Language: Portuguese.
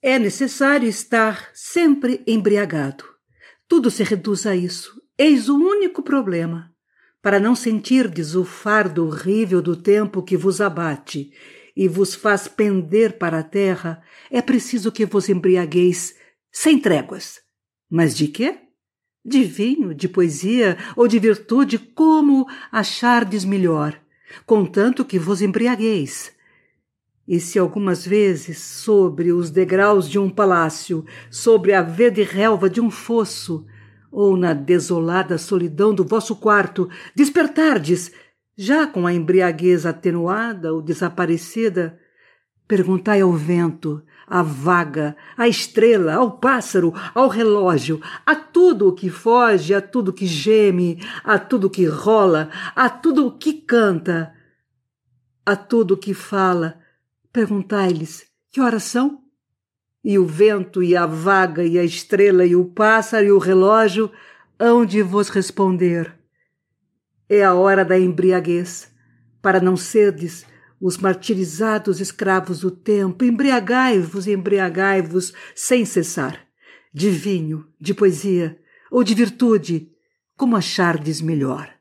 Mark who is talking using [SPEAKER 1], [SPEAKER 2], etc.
[SPEAKER 1] É necessário estar sempre embriagado. Tudo se reduz a isso. Eis o único problema. Para não sentirdes o fardo horrível do tempo que vos abate e vos faz pender para a terra, é preciso que vos embriagueis sem tréguas. Mas de quê? De vinho, de poesia ou de virtude, como achardes melhor, contanto que vos embriagueis. E se algumas vezes, sobre os degraus de um palácio, sobre a verde relva de um fosso, ou na desolada solidão do vosso quarto, despertardes, já com a embriaguez atenuada ou desaparecida, perguntai ao vento, à vaga, à estrela, ao pássaro, ao relógio, a tudo o que foge, a tudo que geme, a tudo que rola, a tudo que canta, a tudo que fala, Perguntai-lhes que horas são? E o vento, e a vaga, e a estrela, e o pássaro, e o relógio hão de vos responder. É a hora da embriaguez, para não serdes os martirizados escravos do tempo. Embriagai-vos, embriagai-vos sem cessar, de vinho, de poesia ou de virtude, como achardes melhor.